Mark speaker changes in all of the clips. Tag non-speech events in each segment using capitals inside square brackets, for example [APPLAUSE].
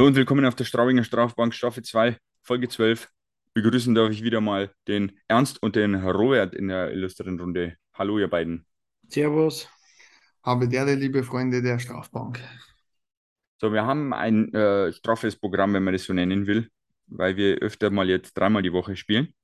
Speaker 1: Hallo und willkommen auf der Straubinger Strafbank Staffel 2, Folge 12. Begrüßen darf ich wieder mal den Ernst und den Robert in der illustren Runde. Hallo, ihr beiden.
Speaker 2: Servus.
Speaker 3: Habe der, liebe Freunde der Strafbank.
Speaker 1: So, wir haben ein äh, straffes Programm, wenn man das so nennen will, weil wir öfter mal jetzt dreimal die Woche spielen.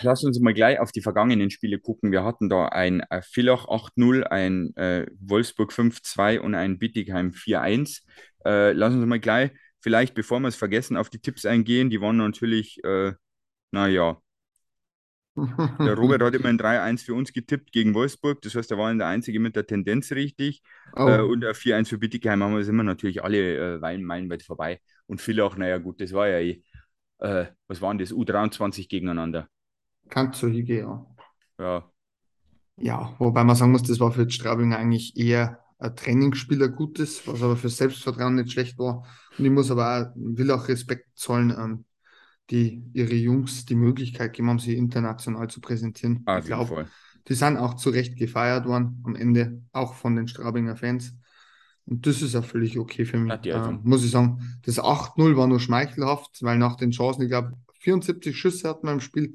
Speaker 1: Lass uns mal gleich auf die vergangenen Spiele gucken. Wir hatten da ein äh, Villach 8-0, ein äh, Wolfsburg 5-2 und ein Bittigheim 4-1. Äh, lass uns mal gleich, vielleicht bevor wir es vergessen, auf die Tipps eingehen. Die waren natürlich, äh, naja, der Robert hat immer ein 3-1 für uns getippt gegen Wolfsburg. Das heißt, er war der Einzige mit der Tendenz richtig. Oh. Äh, und ein 4-1 für Bittigheim haben wir sind wir natürlich alle äh, meilenweit vorbei. Und Villach, naja, gut, das war ja eh, äh, was waren das? U23 gegeneinander.
Speaker 3: Hingehen, ja.
Speaker 1: Ja.
Speaker 3: Ja, wobei man sagen muss, das war für die Straubinger eigentlich eher ein Trainingsspieler Gutes, was aber für Selbstvertrauen nicht schlecht war. Und ich muss aber auch, will auch Respekt zollen, ähm, die ihre Jungs die Möglichkeit gegeben haben, sie international zu präsentieren.
Speaker 1: Ah, ich glaube,
Speaker 3: die sind auch zu Recht gefeiert worden am Ende, auch von den Straubinger Fans. Und das ist auch völlig okay für mich. Äh, muss ich sagen, das 8-0 war nur schmeichelhaft, weil nach den Chancen, ich glaube, 74 Schüsse hatten wir im Spiel.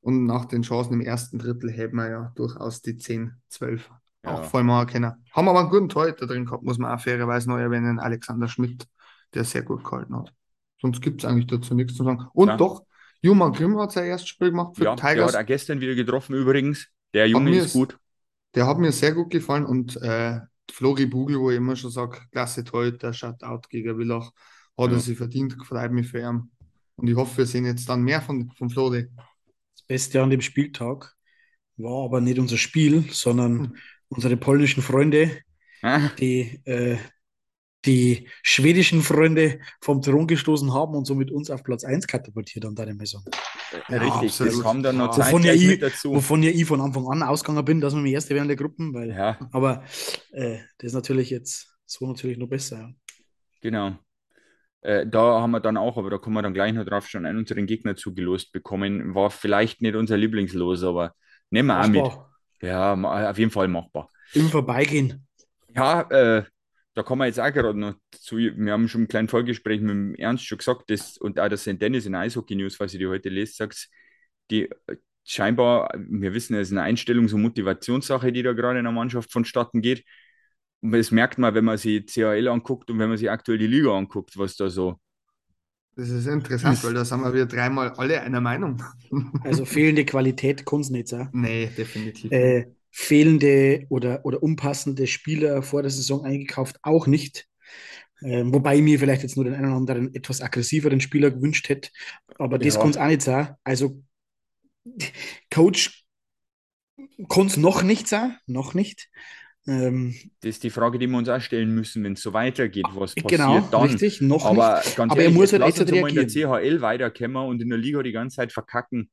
Speaker 3: Und nach den Chancen im ersten Drittel hätten wir ja durchaus die 10, 12 ja. auch voll machen können. Haben aber einen guten Torhüter drin gehabt, muss man auch fairerweise noch erwähnen, Alexander Schmidt, der sehr gut gehalten hat. Sonst gibt es eigentlich dazu nichts zu sagen. Und ja. doch, Juma Grimm hat sein erstes Spiel gemacht
Speaker 1: für ja, Tigers. Der hat auch gestern wieder getroffen übrigens. Der Junge ist gut.
Speaker 3: Der hat mir sehr gut gefallen und äh, Flori Bugel, wo ich immer schon sage, klasse Torhüter, Shutout gegen Villach, hat ja. er sich verdient, freut mich für ihn. Und ich hoffe, wir sehen jetzt dann mehr von, von Flori.
Speaker 2: Beste an dem Spieltag war aber nicht unser Spiel, sondern hm. Unsere polnischen Freunde, ah. die äh, die schwedischen Freunde vom Thron gestoßen haben und somit uns auf Platz 1 katapultiert haben, da ich mal sagen.
Speaker 1: Ja, Richtig, das kam dann noch
Speaker 2: wovon ja, ich, dazu. wovon ja ich von Anfang an ausgegangen bin, dass wir mir Erste wären der Gruppen, weil, ja. aber äh, das ist natürlich jetzt so natürlich noch besser. Ja.
Speaker 1: Genau. Äh, da haben wir dann auch, aber da kommen wir dann gleich noch drauf, schon einen unseren Gegner zugelost bekommen. War vielleicht nicht unser Lieblingslos, aber nehmen wir auch mit. Ja, auf jeden Fall machbar.
Speaker 2: Im Vorbeigehen.
Speaker 1: Ja, äh, da kommen wir jetzt auch gerade noch zu. Wir haben schon ein kleines Vorgespräch mit dem Ernst schon gesagt, dass, und auch das St. Dennis in Eishockey News, was ich dir heute lese, sagt, die scheinbar, wir wissen, es ist eine Einstellungs- und Motivationssache, die da gerade in der Mannschaft vonstatten geht. Und das merkt man, wenn man sich CHL anguckt und wenn man sich aktuell die Liga anguckt, was da so.
Speaker 3: Das ist interessant, weil da sind wir wieder dreimal alle einer Meinung.
Speaker 2: Also [LAUGHS] fehlende Qualität kann es nicht sein.
Speaker 3: Nee, definitiv.
Speaker 2: Äh, fehlende oder, oder unpassende Spieler vor der Saison eingekauft auch nicht. Ähm, wobei mir vielleicht jetzt nur den einen oder anderen etwas aggressiveren Spieler gewünscht hätte. Aber das kann es auch nicht sein. Also, Coach kann es noch nicht sein, noch nicht.
Speaker 1: Ähm, das ist die Frage, die wir uns auch stellen müssen, wenn es so weitergeht. Was passiert
Speaker 2: genau,
Speaker 1: dann?
Speaker 2: richtig, noch
Speaker 1: aber
Speaker 2: nicht.
Speaker 1: Aber ehrlich, er muss halt jetzt halt mal in der CHL weiterkommen und in der Liga die ganze Zeit verkacken.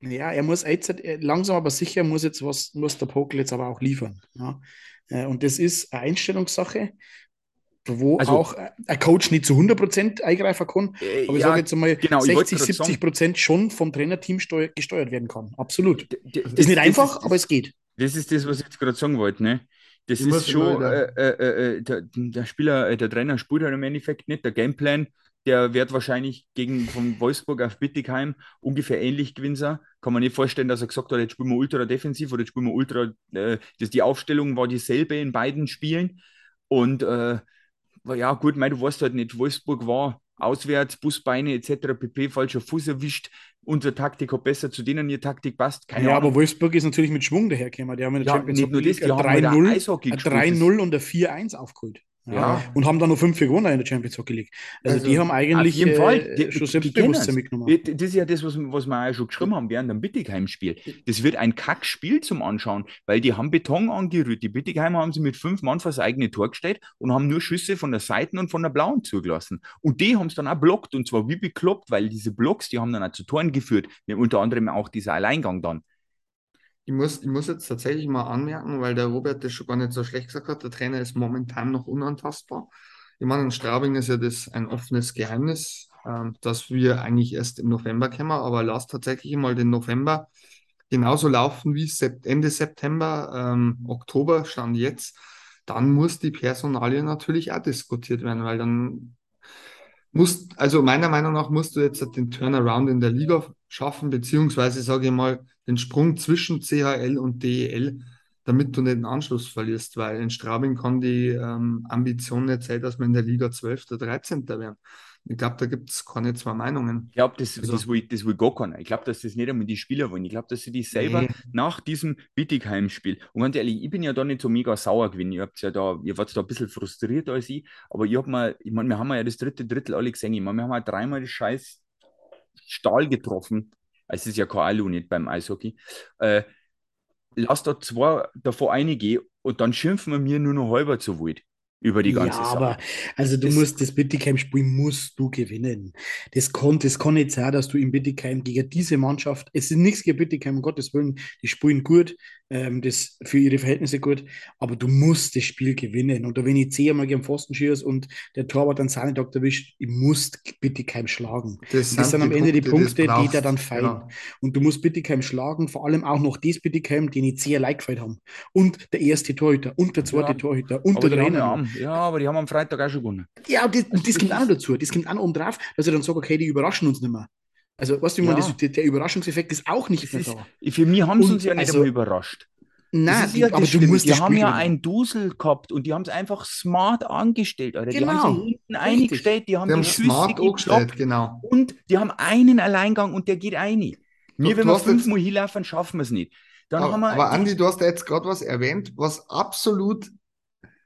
Speaker 2: Ja, er muss jetzt langsam aber sicher muss jetzt was, muss der Pokel jetzt aber auch liefern. Ja. Äh, und das ist eine Einstellungssache, wo also, auch ein Coach nicht zu 100% eingreifen kann, äh, aber ich ja, sage jetzt einmal genau, 60, 70 Prozent schon vom Trainerteam gesteuert werden kann. Absolut. Das, das ist nicht einfach, ist, aber es geht.
Speaker 1: Das ist das, was ich jetzt gerade sagen wollte. Ne? Das ich ist schon, äh, äh, äh, der, der, Spieler, äh, der Trainer spielt halt im Endeffekt nicht. Der Gameplan, der wird wahrscheinlich gegen von Wolfsburg auf Bittigheim ungefähr ähnlich gewinnen. Kann man nicht vorstellen, dass er gesagt hat, jetzt spielen wir ultra defensiv oder jetzt spielen wir ultra. Äh, das, die Aufstellung war dieselbe in beiden Spielen. Und äh, ja, gut, mein, du weißt halt nicht, Wolfsburg war auswärts, Busbeine etc. pp. falscher Fuß erwischt. Unsere Taktik hat besser zu denen ihre Taktik passt.
Speaker 2: Keine ja, Ahnung. aber Wolfsburg ist natürlich mit Schwung dahergekommen. Die haben in der
Speaker 1: ja, Champions League 3-0
Speaker 2: und der 4-1 aufgeholt. Ja. Und haben dann noch fünf gewonnen in der Champions Hockey League. Also, also die haben eigentlich
Speaker 1: auf jeden Fall, äh, die, schon Selbstbewusstsein mitgenommen. Das ist ja das, was, was wir auch schon geschrieben haben während dem Bittigheim-Spiel. Das wird ein Kackspiel zum Anschauen, weil die haben Beton angerührt. Die Bittigheimer haben sie mit fünf Mann vor das eigene Tor gestellt und haben nur Schüsse von der Seiten und von der Blauen zugelassen. Und die haben es dann auch blockt und zwar wie bekloppt, weil diese Blocks, die haben dann auch zu Toren geführt. Unter anderem auch dieser Alleingang dann.
Speaker 3: Ich muss, ich muss jetzt tatsächlich mal anmerken, weil der Robert das schon gar nicht so schlecht gesagt hat, der Trainer ist momentan noch unantastbar. Ich meine, in Straubing ist ja das ein offenes Geheimnis, äh, dass wir eigentlich erst im November kommen, aber lass tatsächlich mal den November genauso laufen wie Ende September, ähm, Oktober stand jetzt. dann muss die Personalie natürlich auch diskutiert werden, weil dann musst, also meiner Meinung nach musst du jetzt den Turnaround in der Liga schaffen, beziehungsweise sage ich mal, den Sprung zwischen CHL und DEL, damit du nicht den Anschluss verlierst, weil in Straubing kann die ähm, Ambition nicht sein, dass wir in der Liga 12. oder 13. werden. Ich glaube, da gibt es keine zwei Meinungen.
Speaker 1: Ich glaube, das, also, das, will, das will gar keiner. Ich glaube, dass das nicht einmal die Spieler wollen. Ich glaube, dass sie die selber nee. nach diesem Bittigheim-Spiel, und ganz ehrlich, ich bin ja da nicht so mega sauer gewesen. Ihr habt ja da, ihr wart da ein bisschen frustriert als ich, aber ich habe mal, ich meine, wir haben ja das dritte Drittel alle gesehen. Ich meine, wir haben ja dreimal das scheiß Stahl getroffen. Es ist ja kein Alu nicht beim Eishockey. Äh, lass da zwei davor einige und dann schimpfen wir mir nur noch halber zu wild über die ganze ja, Sache. aber
Speaker 2: also du das musst das Bittigheim-Spiel musst du gewinnen. Das kann, das kann nicht sein, dass du im Bittigheim gegen diese Mannschaft, es ist nichts gegen Bittigheim, um Gottes Willen, die spielen gut, ähm, das für ihre Verhältnisse gut, aber du musst das Spiel gewinnen. Und wenn ich zehnmal gegen Pfosten schieße und der Torwart dann seine Doktor erwischt, ich muss Bittigheim schlagen. Das, das sind am Ende die Punkte, die, da dann fallen. Ja. Und du musst Bittigheim schlagen, vor allem auch noch das Bittigheim, den ich sehr like haben. Und der erste Torhüter und der zweite ja, Torhüter und der Trainer.
Speaker 1: Ja, aber die haben am Freitag auch schon gewonnen.
Speaker 2: Ja, und das, das kommt auch noch dazu. Das kommt auch noch oben drauf, dass ich dann sage, okay, die überraschen uns nicht mehr. Also, weißt du, ja. das, der, Überraschungseffekt ist auch nicht mehr da.
Speaker 1: Für mich haben sie uns ja nicht also, überrascht.
Speaker 2: Nein,
Speaker 1: ja aber du musst Die haben ja einen Dusel gehabt und die haben es einfach smart angestellt. Alter. Genau. Die haben sie hinten eingestellt, die haben die, die
Speaker 3: smart angestellt, genau.
Speaker 1: Und die haben einen Alleingang und der geht ein. Mir, wenn wir fünfmal hinlaufen, schaffen wir es nicht.
Speaker 3: Dann aber, haben wir aber Andi, du hast ja jetzt gerade was erwähnt, was absolut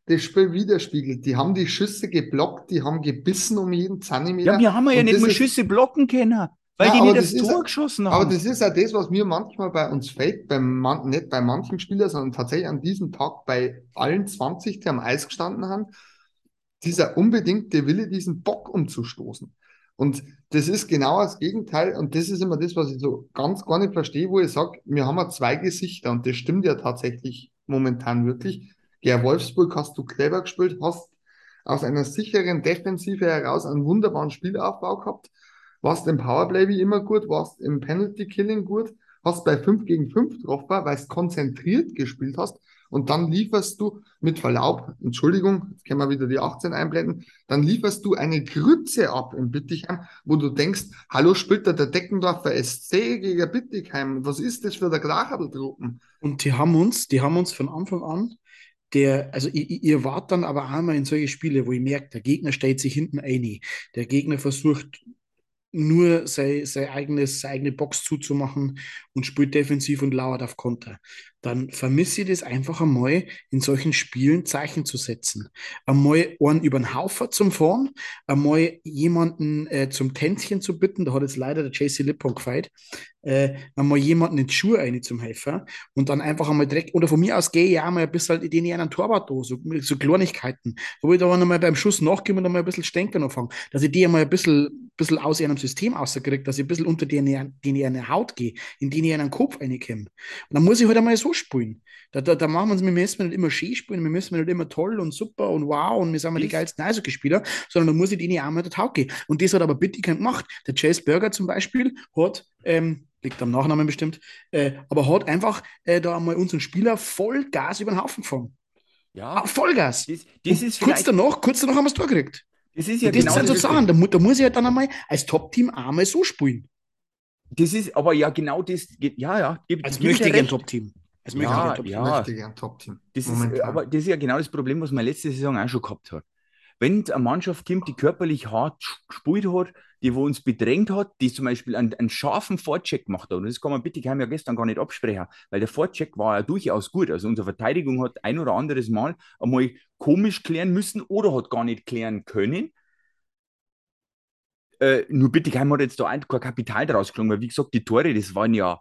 Speaker 3: das Spiel widerspiegelt. Die haben die Schüsse geblockt, die haben gebissen um jeden Zentimeter.
Speaker 1: Ja, wir haben ja nicht mal Schüsse blocken können. Weil ja, die nicht das, das Tor geschossen haben.
Speaker 3: Aber das ist ja das, was mir manchmal bei uns fällt, beim Man nicht bei manchen Spielern, sondern tatsächlich an diesem Tag bei allen 20, die am Eis gestanden haben, dieser unbedingte Wille, diesen Bock umzustoßen. Und das ist genau das Gegenteil. Und das ist immer das, was ich so ganz gar nicht verstehe, wo ich sage, wir haben ja zwei Gesichter und das stimmt ja tatsächlich momentan wirklich. Ja, Wolfsburg hast du clever gespielt, hast aus einer sicheren Defensive heraus einen wunderbaren Spielaufbau gehabt warst im Powerplay wie immer gut, warst im Penalty Killing gut, hast bei 5 gegen 5 getroffen, weil du konzentriert gespielt hast und dann lieferst du mit Verlaub, Entschuldigung, jetzt können wir wieder die 18 einblenden, dann lieferst du eine Grütze ab in Bittigheim, wo du denkst, hallo, spielt da der Deckendorfer SC gegen Bittigheim, was ist das für der Grachabeltruppen?
Speaker 2: Und die haben uns, die haben uns von Anfang an der, also ihr, ihr wart dann aber einmal in solche Spiele, wo ich merke, der Gegner stellt sich hinten ein, der Gegner versucht nur sein, sein eigenes, seine eigene Box zuzumachen und spielt defensiv und lauert auf Konter. Dann vermisse ich das einfach einmal, in solchen Spielen Zeichen zu setzen. Einmal einen über den Haufen zum Fahren, einmal jemanden äh, zum Tänzchen zu bitten, da hat jetzt leider der JC Lippon gefeit, äh, einmal jemanden in die Schuhe rein zum Helfer und dann einfach einmal direkt, oder von mir aus gehe ich auch mal ein bisschen halt in einen Torwart da, so, so Kleinigkeiten, wo ich da einmal beim Schuss nachgebe und einmal ein bisschen Stenken anfange, dass ich die einmal ein bisschen, bisschen aus ihrem System rauskriege, dass ich ein bisschen unter die eine Haut gehe, in die ich einen Kopf reinkomme. Und dann muss ich halt einmal so spielen. Da, da, da machen wir uns, wir müssen nicht immer schön spielen, wir müssen nicht immer toll und super und wow und wir sind mal die geilsten Eishockey-Spieler, sondern da muss ich denen auch mal der Tauge gehen. Und das hat aber Bittigheim gemacht. Der Chase Burger zum Beispiel hat, ähm, liegt am Nachnamen bestimmt, äh, aber hat einfach äh, da einmal unseren Spieler voll Gas über den Haufen gefahren. Ja. Ah, Vollgas. Das, das kurz danach, kurz danach haben wir es Tor gekriegt. Das ist ja und das genau sind so Sachen, da, da, muss ich halt dann einmal als Top-Team einmal so spielen.
Speaker 1: Das ist aber ja genau das, ja, ja.
Speaker 2: Gibt, als möchte ich ein Top-Team.
Speaker 1: Als ja, ich ja. möchte ich ein Top-Team. Das ist, aber das ist ja genau das Problem, was man letzte Saison auch schon gehabt hat. Wenn eine Mannschaft kommt, die körperlich hart gespielt hat, die wo uns bedrängt hat, die zum Beispiel einen, einen scharfen Vorcheck gemacht hat, und das kann man bitte, ja gestern gar nicht absprechen, weil der Vorcheck war ja durchaus gut. Also unsere Verteidigung hat ein oder anderes Mal einmal komisch klären müssen oder hat gar nicht klären können. Äh, nur Bittigheim hat jetzt da ein, kein Kapital draus gelungen, weil wie gesagt, die Tore, das waren ja,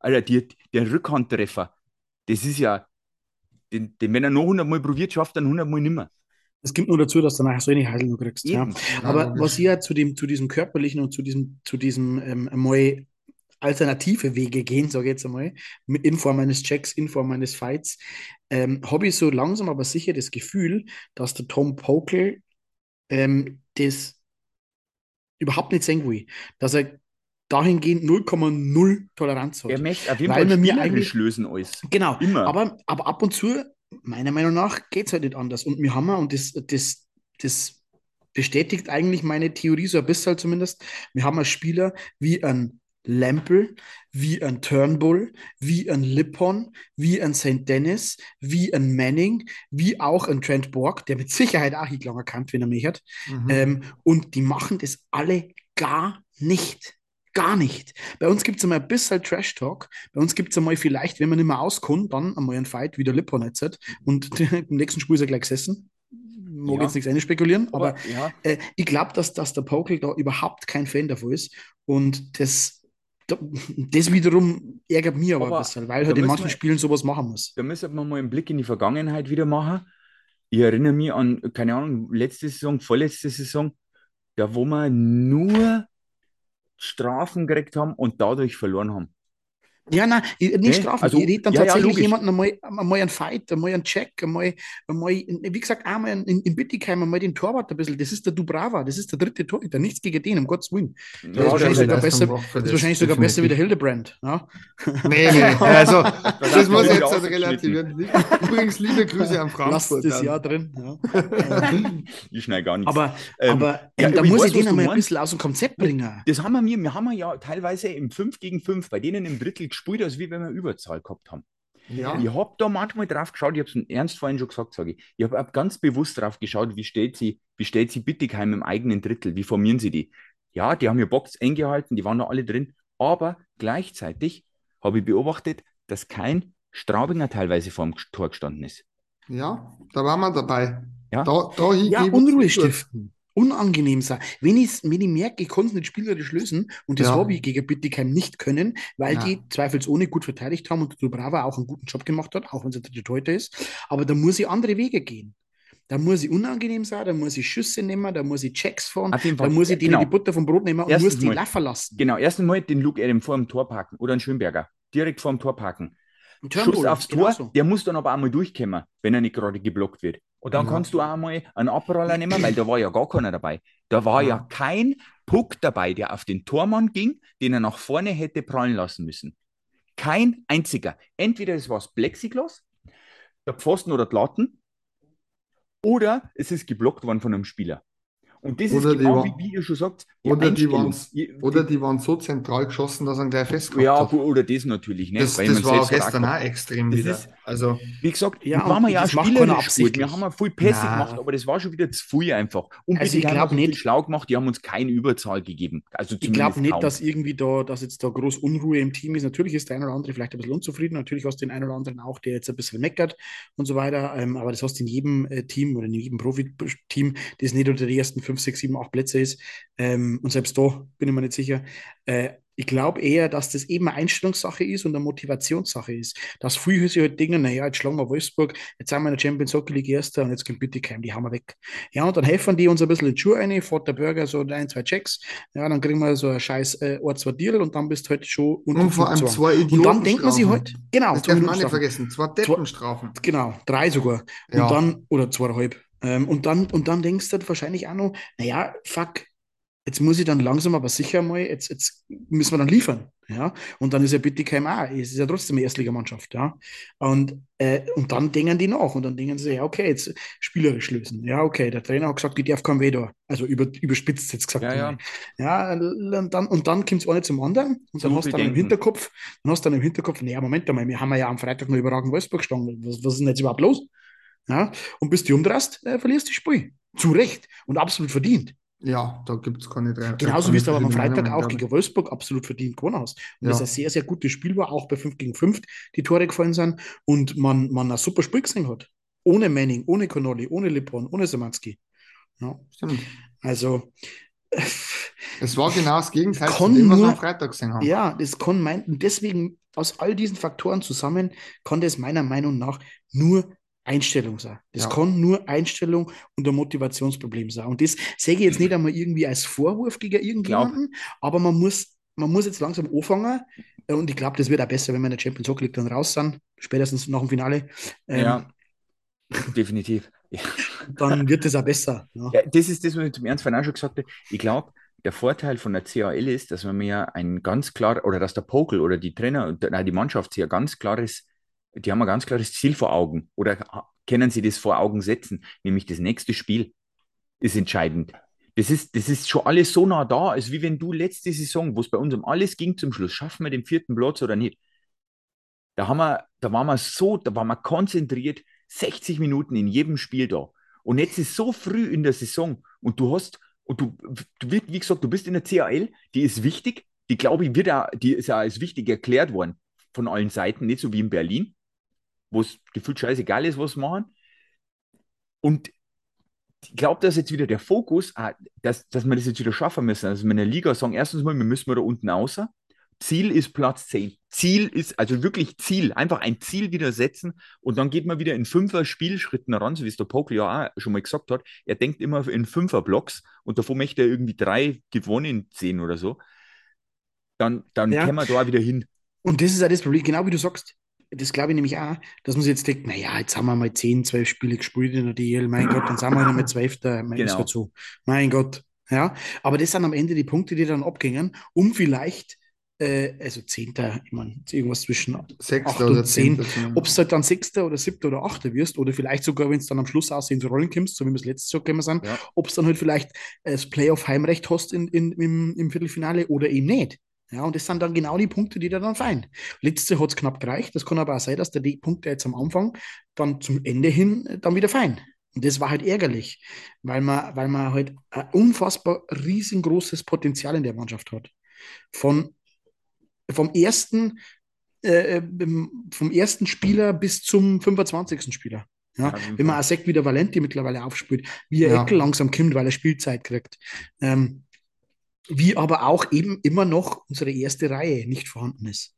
Speaker 1: Alter, die, der Rückhandtreffer, das ist ja, den, den, wenn er noch 100 Mal probiert, schafft er 100 Mal nimmer.
Speaker 2: Es gibt nur dazu, dass du nachher so eine Heilung kriegst. Ja. Aber was ihr zu, dem, zu diesem körperlichen und zu diesem, zu diesem ähm, einmal alternative Wege gehen, sage ich jetzt einmal, in Form eines Checks, in Form eines Fights, ähm, habe ich so langsam aber sicher das Gefühl, dass der Tom Pokel ähm, das überhaupt nicht sehen will. Dass er dahingehend 0,0 Toleranz
Speaker 1: hat. Er möchte auf jeden Fall mir eigentlich
Speaker 2: lösen alles. Genau. Immer. Aber, aber ab und zu meiner Meinung nach geht es halt nicht anders. Und wir haben, und das, das, das bestätigt eigentlich meine Theorie so ein bisschen zumindest, wir haben Spieler wie ein Lampel, wie ein Turnbull, wie ein Lippon, wie ein St. Dennis, wie ein Manning, wie auch ein Trent Borg, der mit Sicherheit auch nicht lange erkannt, wenn er mich hat. Mhm. Ähm, und die machen das alle gar nicht. Gar nicht. Bei uns gibt es einmal ein bisschen Trash Talk. Bei uns gibt es einmal vielleicht, wenn man nicht mehr auskommt, dann einmal einen Fight, wie der Lippon jetzt hat. Und [LAUGHS] im nächsten Spiel ist er gleich gesessen mag ja. jetzt nichts einspekulieren, aber, aber ja. äh, ich glaube, dass, dass der Pokel da überhaupt kein Fan davon ist. Und das das wiederum ärgert mich aber, aber ein bisschen, weil halt in manchen wir, Spielen sowas machen muss.
Speaker 1: Da müssen wir mal einen Blick in die Vergangenheit wieder machen. Ich erinnere mich an, keine Ahnung, letzte Saison, vorletzte Saison, da wo wir nur Strafen gekriegt haben und dadurch verloren haben.
Speaker 2: Ja, nein, nicht nee? Strafen. Also, ich rede dann ja, tatsächlich ja, jemanden einmal, einmal einen Fight, einmal einen Check, einmal, einmal wie gesagt, einmal in, in Bittigheim einmal den Torwart ein bisschen. Das ist der Dubrava, das ist der dritte Torhüter. Nichts gegen den, um Gottes Willen. Ja, das ist wahrscheinlich sogar besser, das ist wahrscheinlich sogar besser wie der Hildebrand. Ja?
Speaker 3: Nee, nee, [LAUGHS] also das muss jetzt also relativieren. Übrigens, liebe Grüße an [LAUGHS] Frankfurt.
Speaker 2: Lass das Jahr drin.
Speaker 1: Ja. [LAUGHS] ich schneide gar nichts.
Speaker 2: Aber, ähm, aber ähm, da muss ich den einmal ein bisschen aus dem Konzept bringen.
Speaker 1: Das haben wir, wir haben ja teilweise im 5 gegen 5, bei denen im Drittel gespielt, als wie wenn wir Überzahl gehabt haben. Ja. Ich habe da manchmal drauf geschaut, ich habe es im Ernst vorhin schon gesagt, sage ich. Ich habe ganz bewusst drauf geschaut, wie steht sie, wie steht sie Bittigheim im eigenen Drittel, wie formieren sie die? Ja, die haben ihr Box eng gehalten, die waren da alle drin, aber gleichzeitig habe ich beobachtet, dass kein Straubinger teilweise vor dem Tor gestanden ist.
Speaker 3: Ja, da waren wir dabei.
Speaker 2: Ja, da, da ja Unruhe stiften unangenehm sein. Wenn, wenn ich merke, ich kann es nicht spielerisch lösen, und das ja. habe ich gegen Bittigheim nicht können, weil ja. die zweifelsohne gut verteidigt haben und Dubrava auch einen guten Job gemacht hat, auch wenn es der Torhüter ist. Aber da muss ich andere Wege gehen. Da muss ich unangenehm sein, da muss ich Schüsse nehmen, da muss ich Checks fahren, da muss ich denen genau. die Butter vom Brot nehmen und erstens muss die laufen lassen.
Speaker 1: Genau, erstens mal den Luke Adam vor dem Tor parken oder einen Schönberger direkt vor dem Tor parken. Schuss aufs Tor, so. der muss dann aber einmal durchkommen, wenn er nicht gerade geblockt wird. Und dann ja. kannst du auch mal einen Abroller nehmen, weil da war ja gar keiner dabei. Da war ja. ja kein Puck dabei, der auf den Tormann ging, den er nach vorne hätte prallen lassen müssen. Kein einziger. Entweder es war das Plexiglas, der Pfosten oder der Latten, oder es ist geblockt worden von einem Spieler. Und das oder ist genau, wie, wie, ihr schon sagt,
Speaker 3: die oder, die waren, oder die waren so zentral geschossen, dass er gleich festgekommen
Speaker 1: Ja, hat. oder das natürlich.
Speaker 3: Ne? Das, das war gestern auch extrem das wieder. Ist,
Speaker 1: also, wie gesagt, ja, wir ja spielerisch gut. Wir haben ja viel Pässe gemacht, aber das war schon wieder zu viel einfach.
Speaker 2: Und also ich glaube nicht
Speaker 1: schlau gemacht, die haben uns keine Überzahl gegeben. Also
Speaker 2: ich glaube nicht, dass irgendwie da, dass jetzt da groß Unruhe im Team ist. Natürlich ist der eine oder andere vielleicht ein bisschen unzufrieden. Natürlich hast du den einen oder anderen auch, der jetzt ein bisschen meckert und so weiter. Ähm, aber das hast du in jedem äh, Team oder in jedem Profi-Team, das nicht unter die ersten fünf, sechs, sieben, acht Plätze ist. Ähm, und selbst da bin ich mir nicht sicher. Ich glaube eher, dass das eben eine Einstellungssache ist und eine Motivationssache ist. Dass früher sich halt denken, naja, jetzt schlagen wir Wolfsburg, jetzt sind wir in der Champions Hockey League Erster und jetzt kommt Bittigheim, die haben wir weg. Ja, und dann helfen die uns ein bisschen in die Schuhe rein, fährt der Burger so ein, zwei Checks, ja, dann kriegen wir so ein scheiß äh, Ort, zwei Deal und dann bist du halt schon
Speaker 3: unter Und vor allem zwei Idioten
Speaker 2: Und dann denkt man sich halt, genau,
Speaker 3: das darf man nicht vergessen, zwei Deppenstrafen.
Speaker 2: Genau, drei sogar. Und ja. dann, oder zweieinhalb. Ähm, und, dann, und dann denkst du halt wahrscheinlich auch noch, naja, fuck, jetzt muss ich dann langsam aber sicher mal, jetzt, jetzt müssen wir dann liefern. Ja? Und dann ist ja bitte kein auch, es ist ja trotzdem eine Erstligamannschaft. Ja? Und, äh, und dann denken die nach und dann denken sie, ja, okay, jetzt spielerisch lösen. Ja, okay, der Trainer hat gesagt, die darf kein Weh da. Also über, überspitzt jetzt gesagt.
Speaker 1: Ja, ja.
Speaker 2: ja und dann, und dann kommt es eine zum anderen und dann so hast du dann im Hinterkopf, dann hast du dann im Hinterkopf, naja, Moment einmal, wir haben ja am Freitag noch überragend Wolfsburg gestanden. Was, was ist denn jetzt überhaupt los? Ja? Und bis du umdrehst, äh, verlierst du das Spiel. Zu Recht und absolut verdient.
Speaker 3: Ja, da gibt es keine drei.
Speaker 2: Genauso wie es aber am Freitag auch gegen Wolfsburg absolut verdient gewonnen hast. Und ja. das ein sehr, sehr gutes Spiel war, auch bei 5 gegen 5 die Tore gefallen sind und man, man ein super Spiel gesehen hat. Ohne Manning, ohne Connolly, ohne Lippon, ohne Samanski. Ja. Stimmt. Also.
Speaker 3: Es war genau das Gegenteil von dem, was wir am Freitag gesehen haben.
Speaker 2: Ja, das kann mein, deswegen aus all diesen Faktoren zusammen konnte es meiner Meinung nach nur Einstellung sein. Das ja. kann nur Einstellung und ein Motivationsproblem sein. Und das sehe ich jetzt nicht einmal irgendwie als Vorwurf gegen irgendjemanden, aber man muss, man muss jetzt langsam anfangen. Und ich glaube, das wird auch besser, wenn wir in der Champions League dann raus sind, spätestens nach dem Finale.
Speaker 1: Ähm, ja, definitiv. [LAUGHS] Ja.
Speaker 2: Dann wird es auch besser.
Speaker 1: Ja. ja. das ist das, was ich zum Ernst auch schon gesagt habe. Ich glaube, der Vorteil von der CAL ist, dass man mir ein ganz klar, oder dass der Pokel oder die Trainer, nein, die Mannschaft hier ganz klares die haben ein ganz klares Ziel vor Augen oder können sie das vor Augen setzen, nämlich das nächste Spiel ist entscheidend. Das ist, das ist schon alles so nah da, als wie wenn du letzte Saison, wo es bei uns um alles ging zum Schluss, schaffen wir den vierten Platz oder nicht? Da, haben wir, da waren wir so, da waren wir konzentriert, 60 Minuten in jedem Spiel da. Und jetzt ist so früh in der Saison und du hast, und du, du wie gesagt, du bist in der CAL, die ist wichtig, die glaube ich, wird auch, die ist ja als wichtig erklärt worden von allen Seiten, nicht so wie in Berlin, wo es gefühlt scheißegal ist, was machen. Und ich glaube, dass jetzt wieder der Fokus, ah, dass, dass wir das jetzt wieder schaffen müssen. Also, in der Liga sagen, erstens mal, wir müssen wir da unten außer. Ziel ist Platz 10. Ziel ist, also wirklich Ziel, einfach ein Ziel wieder setzen und dann geht man wieder in fünfer Spielschritten ran, so wie es der Pokel ja auch schon mal gesagt hat. Er denkt immer in fünfer Blocks und davon möchte er irgendwie drei gewonnen sehen oder so. Dann, dann ja. kommen wir da wieder hin.
Speaker 2: Und das ist ja das Problem, genau wie du sagst das glaube ich nämlich auch, dass man sich jetzt denkt, naja, jetzt haben wir mal 10, 12 Spiele gespielt in der DL, mein Gott, dann sind wir mit 12. Mein genau. dazu. Mein Gott. Ja, aber das sind am Ende die Punkte, die dann abgingen, um vielleicht, äh, also 10. ich meine, irgendwas zwischen 6. 8 und 10. Ob es halt dann 6. oder 7. oder 8. wirst, oder vielleicht sogar, wenn es dann am Schluss aussehen zu Rollen kommst, so wie wir es letztes Jahr gekommen sind, ja. ob es dann halt vielleicht das Playoff-Heimrecht hast in, in, im, im Viertelfinale oder eben nicht. Ja, und das sind dann genau die Punkte, die da dann fallen. Letzte hat es knapp gereicht. Das kann aber auch sein, dass der die Punkte jetzt am Anfang dann zum Ende hin äh, dann wieder fallen. Und das war halt ärgerlich, weil man, weil man halt ein unfassbar riesengroßes Potenzial in der Mannschaft hat. Von, vom ersten, äh, vom ersten Spieler bis zum 25. Spieler. Ja, ja wenn man auch sagt, wie der Valenti mittlerweile aufspielt, wie er ja. Eckel langsam kommt, weil er Spielzeit kriegt. Ähm, wie aber auch eben immer noch unsere erste Reihe nicht vorhanden ist.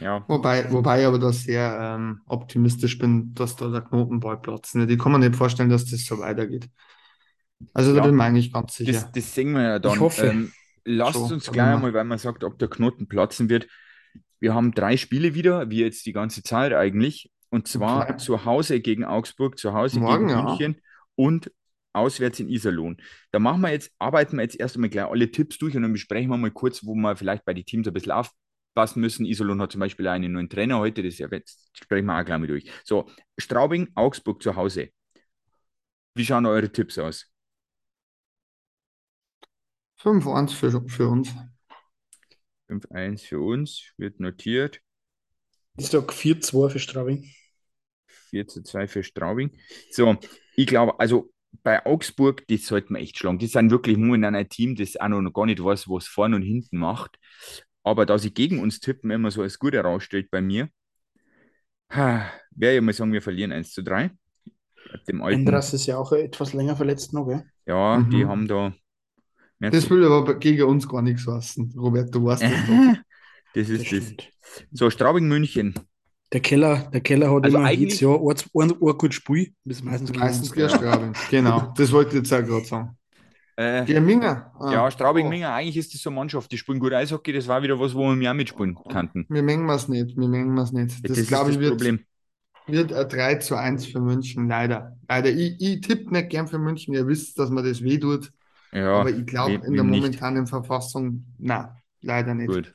Speaker 3: Ja. Wobei, wobei ich aber da sehr ähm, optimistisch bin, dass da der Knotenball platzt. Ne? Ich kann mir nicht vorstellen, dass das so weitergeht. Also da ja. bin ich mir eigentlich ganz sicher.
Speaker 1: Das, das sehen wir ja dann.
Speaker 2: Ich hoffe. Ähm,
Speaker 1: lasst so, uns gleich einmal, weil man sagt, ob der Knoten platzen wird. Wir haben drei Spiele wieder, wie jetzt die ganze Zeit eigentlich. Und zwar okay. zu Hause gegen Augsburg, zu Hause Morgen, gegen München ja. und auswärts in Iserlohn. Da machen wir jetzt, arbeiten wir jetzt erst einmal gleich alle Tipps durch und dann besprechen wir mal kurz, wo wir vielleicht bei den Teams ein bisschen aufpassen müssen. Iserlohn hat zum Beispiel einen neuen Trainer heute, das ja, jetzt sprechen wir auch gleich mal durch. So, Straubing, Augsburg zu Hause. Wie schauen eure Tipps aus?
Speaker 3: 5-1 für, für uns.
Speaker 1: 5-1 für uns, wird notiert.
Speaker 2: Ich sage 4-2 für Straubing.
Speaker 1: 4 2 für Straubing. So, ich glaube, also bei Augsburg, die sollten wir echt schlagen. Die sind wirklich nur in einem Team, das auch noch gar nicht weiß, was vorne und hinten macht. Aber da sie gegen uns tippen, immer so als gut herausstellt bei mir, wäre ich mal sagen, wir verlieren 1 zu 3.
Speaker 2: Dem alten, Endras ist ja auch etwas länger verletzt noch, gell?
Speaker 1: Ja, mhm. die haben da.
Speaker 3: Das will aber gegen uns gar nichts wissen, Robert, du weißt das
Speaker 1: doch. [LAUGHS] das ist das. das. So, Straubing München.
Speaker 2: Der Keller, der Keller hat also immer jedes Jahr ein, ein, ein gutes Spiel.
Speaker 3: Das ist meistens, meistens gegen Straubing. Genau, das wollte ich jetzt auch gerade sagen.
Speaker 1: Äh,
Speaker 3: gegen Minger.
Speaker 1: Ah. Ja, Straubing-Minger, oh. eigentlich ist das so eine Mannschaft, die spielen gut Eishockey, das war wieder was, wo wir mehr mitspielen kannten.
Speaker 3: Wir mengen es nicht, wir mengen es nicht. Das, das glaube ich, wird, Problem. wird ein 3 zu 1 für München, leider. Leider, ich, ich tippe nicht gern für München, ihr wisst, dass man das weh tut. Ja, aber ich glaube, in der momentanen nicht. Verfassung, na, leider nicht. Gut.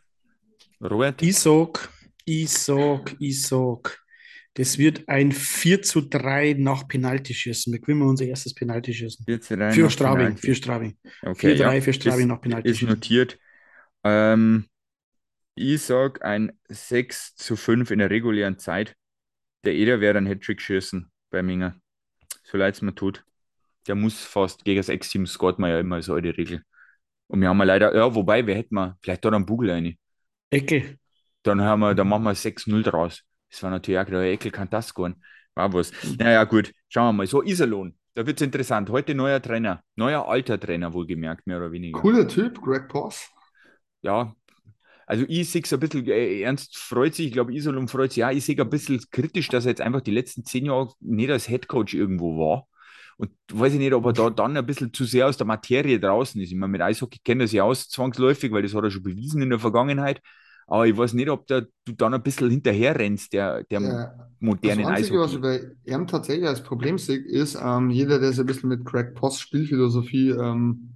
Speaker 2: Robert? Ich sag ich sag, ich sag, das wird ein 4 zu 3 nach Penaltyschießen. Wir gewinnen unser erstes Penaltyschießen. Für Straubing, für Straubing.
Speaker 1: Okay, 4-3
Speaker 2: ja, für Straubing nach
Speaker 1: Penaltyschießen. Ist notiert. Ähm, ich sag ein 6 zu 5 in der regulären Zeit. Der Eder wäre ein Hattrick schießen bei Minger. So leid es mir tut. Der muss fast gegen das Ex-Team scoret man ja immer so eine Regel. Und wir haben leider, ja, wobei, wir hätten mal, vielleicht da einen Bugel eine.
Speaker 2: Ecke.
Speaker 1: Dann, haben wir, dann machen wir 6-0 draus. Das war natürlich auch der Ekel kann das gehen. War was. Naja, gut, schauen wir mal. So, Iserlohn, da wird es interessant. Heute neuer Trainer, neuer alter Trainer, wohlgemerkt, mehr oder weniger.
Speaker 3: Cooler Typ, Greg Boss.
Speaker 1: Ja, also ich sehe es ein bisschen, äh, Ernst freut sich, ich glaube, Iserlohn freut sich, ja, ich sehe ein bisschen kritisch, dass er jetzt einfach die letzten zehn Jahre nicht als Headcoach irgendwo war. Und weiß ich nicht, ob er da dann ein bisschen zu sehr aus der Materie draußen ist. Ich meine, mit Eishockey kennt er sich aus, zwangsläufig, weil das hat er schon bewiesen in der Vergangenheit. Aber ich weiß nicht, ob da, du dann ein bisschen hinterher rennst, der, der ja, modernen das Einzige,
Speaker 3: Eishockey. was ich bei ihm tatsächlich als Problem sehe, ist, ähm, jeder, der sich ein bisschen mit Craig Post Spielphilosophie ähm,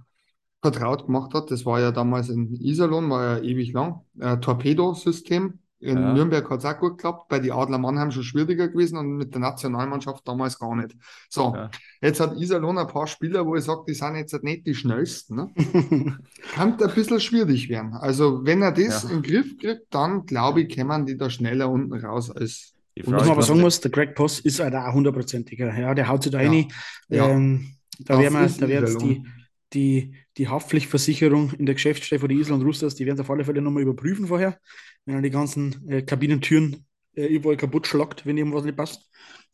Speaker 3: vertraut gemacht hat, das war ja damals in Iserlohn, war ja ewig lang, äh, Torpedo-System, In ja. Nürnberg hat es auch gut geklappt, bei den Adler Mannheim schon schwieriger gewesen und mit der Nationalmannschaft damals gar nicht. So, ja. Jetzt hat Iserlohn ein paar Spieler, wo ich sage, die sind jetzt nicht die schnellsten. Ne? [LAUGHS] Kann ein bisschen schwierig werden. Also, wenn er das ja. in den Griff kriegt, dann glaube ich, kämen die da schneller unten raus als.
Speaker 2: Und was man aber sagen muss, der Greg Post ist halt auch hundertprozentiger. Ja, der haut sich da rein. Ähm, da werden wir, da werden die, die, die Haftpflichtversicherung in der Geschäftsstelle von Isel und Roosters, die werden auf alle Fälle nochmal überprüfen vorher, wenn er die ganzen äh, Kabinentüren äh, überall kaputt schlagt, wenn irgendwas nicht passt.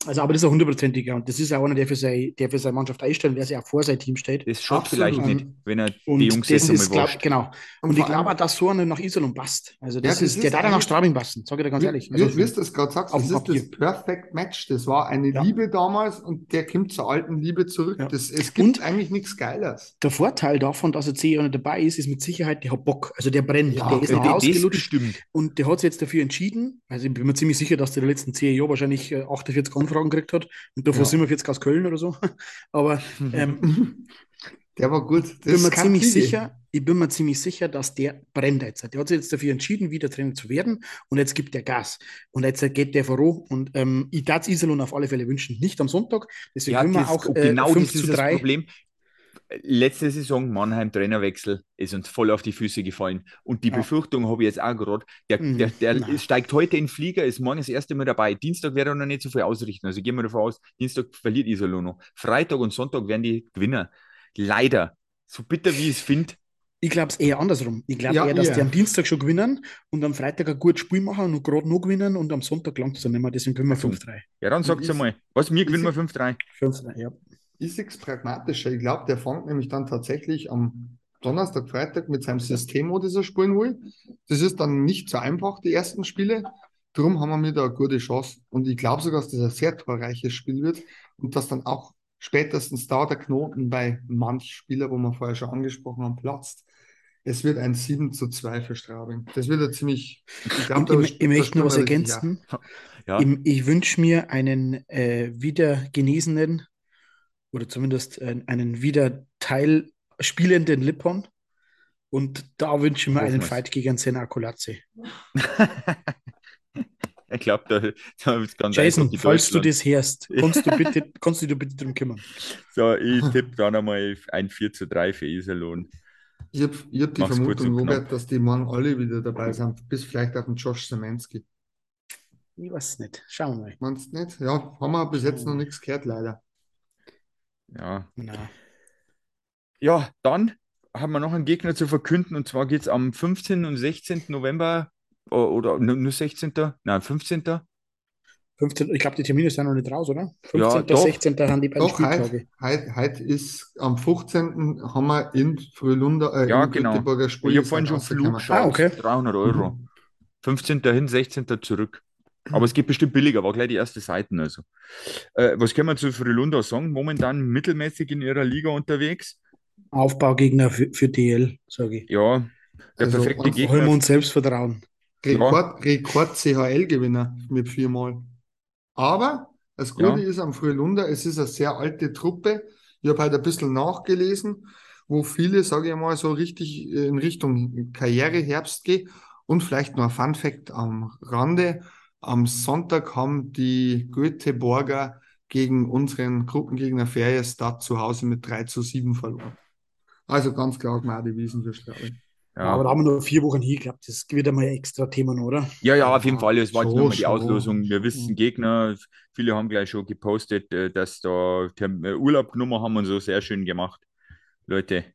Speaker 2: Also, aber das ist ein hundertprozentiger und das ist auch einer, der für, sein, der für seine Mannschaft einstellt, der sich auch vor sein Team steht.
Speaker 1: Das schaut vielleicht um, nicht, wenn er
Speaker 2: die Jungs das ist, glaub, Genau. Und, und ich glaube auch, dass so einer nach Iserlohn passt. Also, das, ja, das ist, ist, der darf nach Straubing passen, sage ich dir ganz ehrlich.
Speaker 3: Also, wie, du das gerade sagst, das ist das Perfect Match. Das war eine ja. Liebe damals und der kommt zur alten Liebe zurück. Ja. Das, es gibt und eigentlich nichts Geiles.
Speaker 2: Der Vorteil davon, dass er zehn Jahre dabei ist, ist mit Sicherheit, der hat Bock. Also, der brennt. Ja, der ist nicht ausgelutscht. Und der hat sich jetzt dafür entschieden. Also, ich bin mir ziemlich sicher, dass der letzten zehn Jahre wahrscheinlich 48 äh, Anfragen gekriegt hat und davor ja. 47 aus Köln oder so. [LAUGHS] Aber ähm,
Speaker 3: der war gut.
Speaker 2: Das bin mir ziemlich sicher, ich bin mir ziemlich sicher, dass der brennt jetzt. Der hat sich jetzt dafür entschieden, wieder Trainer zu werden und jetzt gibt der Gas. Und jetzt geht der voran und ähm, ich darf es Iserlohn auf alle Fälle wünschen. Nicht am Sonntag, deswegen ja, wir auch
Speaker 1: äh, genau 5 zu 3. Problem letzte Saison Mannheim Trainerwechsel ist uns voll auf die Füße gefallen. Und die ja. Befürchtung habe ich jetzt auch gerade. Der, mhm. der, der steigt heute in den Flieger, ist morgen das erste Mal dabei. Dienstag wird er noch nicht so viel ausrichten. Also gehen wir davon aus, Dienstag verliert Iserlohn noch. Freitag und Sonntag werden die Gewinner. Leider. So bitter wie ich es finde.
Speaker 2: Ich glaube es eher andersrum. Ich glaube ja, eher, dass yeah. die am Dienstag schon gewinnen und am Freitag ein gutes Spiel machen und gerade noch gewinnen und am Sonntag langt es dann nicht mehr. Deswegen können wir 5-3.
Speaker 1: Ja, dann sag's einmal. Was, mir gewinnen wir 5-3. 5-3,
Speaker 3: ja ist es pragmatischer. Ich glaube, der fängt nämlich dann tatsächlich am Donnerstag, Freitag mit seinem System, wo dieser spielen will. Das ist dann nicht so einfach, die ersten Spiele. Darum haben wir mir da eine gute Chance. Und ich glaube sogar, dass das ein sehr torreiches Spiel wird und dass dann auch spätestens da der Knoten bei manch Spieler, wo wir vorher schon angesprochen haben, platzt. Es wird ein 7 zu 2 für Straubing. Das wird ja ziemlich.
Speaker 2: Ich, glaub, ich, ich, ich möchte nur was ergänzen. Ja. Ich, ich wünsche mir einen äh, wieder genesenen oder zumindest einen wieder teilspielenden Lippon. Und da wünsche ich mir einen Fight gegen Senna Akolazzi. [LAUGHS]
Speaker 1: ich glaube, da,
Speaker 2: da ganz Jason, falls du das hörst, kannst du, bitte, [LAUGHS] kannst du dich bitte darum kümmern.
Speaker 1: So, ich tippe dann einmal ein 4 zu 3 für Iserlohn.
Speaker 3: Ich habe hab die Mach's Vermutung, Robert, dass die morgen alle wieder dabei sind, bis vielleicht auf den Josh Semensky.
Speaker 2: Ich weiß nicht. Schauen wir mal.
Speaker 3: Meinst du nicht? Ja, haben wir bis jetzt noch nichts gehört, leider.
Speaker 1: Ja. Na. Ja, dann haben wir noch einen Gegner zu verkünden und zwar geht es am 15. und 16. November oder nur 16. Nein, 15.
Speaker 2: 15, ich glaube, die Termine sind noch nicht raus, oder? 15. Ja, doch, 16. haben die beiden
Speaker 3: doch, Spieltage. Heute, heute ist am 15. haben wir in Frühlunder,
Speaker 1: äh, ja, genau. Spiel. Ich habe vorhin schon Flug geschaut, ah, okay. 300 Euro. Mhm. 15. hin, 16. zurück. Aber es geht bestimmt billiger, war gleich die erste Seiten. Also. Äh, was können wir zu Frilunda sagen? Momentan mittelmäßig in ihrer Liga unterwegs.
Speaker 2: Aufbaugegner für, für DL, sage ich.
Speaker 1: Ja,
Speaker 2: der also, perfekte Gegner. Holen wir uns Selbstvertrauen.
Speaker 3: Rekord, ja. Rekord CHL-Gewinner mit viermal. Aber das Gute ja. ist am Frühlunder, es ist eine sehr alte Truppe. Ich habe halt ein bisschen nachgelesen, wo viele, sage ich mal, so richtig in Richtung Karriereherbst gehen. Und vielleicht noch ein Fun Fact am Rande. Am Sonntag haben die Göteborger gegen unseren Gruppengegner Feriestad zu Hause mit 3 zu 7 verloren. Also ganz klar die Wiesen für Straubing.
Speaker 2: Ja. Aber da haben wir nur vier Wochen hier gehabt. Das wird einmal ein extra Thema, oder?
Speaker 1: Ja, ja, auf jeden Fall. Es war jetzt nur mal die Auslosung. Wir wissen Gegner. Viele haben gleich schon gepostet, äh, dass da äh, Urlaub genommen haben und so. Sehr schön gemacht. Leute,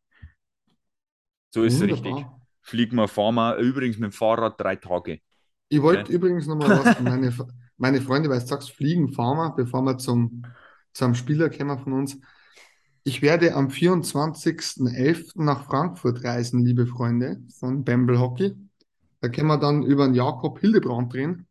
Speaker 1: so ist es richtig. Fliegen wir, fahren wir. Übrigens mit dem Fahrrad drei Tage.
Speaker 3: Ich wollte okay. übrigens nochmal was, meine, [LAUGHS] meine Freunde, weil du sagst, fliegen, fahren wir, bevor wir zum, zum Spieler kommen von uns. Ich werde am 24.11. nach Frankfurt reisen, liebe Freunde von Bamble Hockey. Da können wir dann über den Jakob Hildebrand drehen.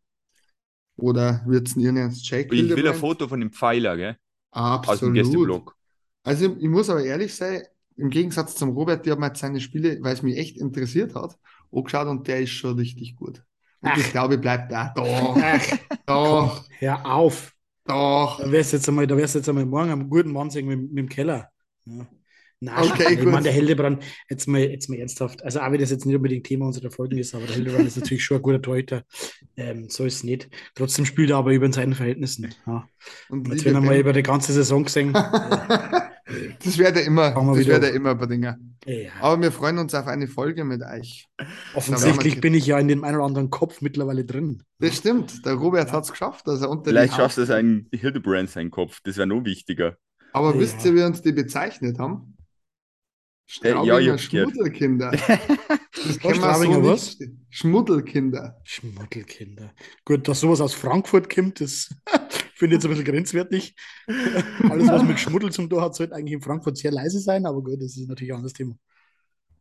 Speaker 3: Oder wird es ihn ernst
Speaker 1: Jake Ich Hildebrand? will ein Foto von dem Pfeiler, gell?
Speaker 3: Absolut. Aus dem Gästeblog. Also ich muss aber ehrlich sein, im Gegensatz zum Robert, der hat mir jetzt seine Spiele, weil es mich echt interessiert hat, angeschaut und der ist schon richtig gut. Und ich glaube, bleibt da. Doch. Ach,
Speaker 2: doch. Hör auf. Doch. Da wärst jetzt einmal, da wärst jetzt einmal morgen am guten Mann mit, mit dem Keller. Ja. Nein, okay, ich meine, der Hildebrand, jetzt mal, jetzt mal ernsthaft, also auch wenn das jetzt nicht unbedingt Thema unserer Folgen ist, aber der Hildebrand ist natürlich schon ein guter Torhüter. Ähm, so ist es nicht. Trotzdem spielt er aber über in seinen Verhältnissen. Ja. Und jetzt, wenn er mal über die ganze Saison gesehen. [LAUGHS]
Speaker 3: das wäre immer, das wäre immer bei Dinger. Ja. Aber wir freuen uns auf eine Folge mit euch.
Speaker 2: Offensichtlich bin ich ja in dem einen oder anderen Kopf mittlerweile drin.
Speaker 3: Das stimmt. Der Robert hat es geschafft. Dass er unter
Speaker 1: Vielleicht schafft es ein Hildebrand sein Kopf. Das wäre noch wichtiger.
Speaker 3: Aber ja. wisst ihr, wie uns die bezeichnet haben?
Speaker 1: Straubinger ja,
Speaker 3: Schmuddelkinder. [LAUGHS]
Speaker 2: Das kennen wir so was?
Speaker 3: Schmuddelkinder.
Speaker 2: Schmuddelkinder. Gut, dass sowas aus Frankfurt kommt, das [LAUGHS] finde ich jetzt ein bisschen grenzwertig. [LAUGHS] Alles, was mit Schmuddel zum Tor hat, sollte eigentlich in Frankfurt sehr leise sein, aber gut, das ist natürlich ein anderes Thema.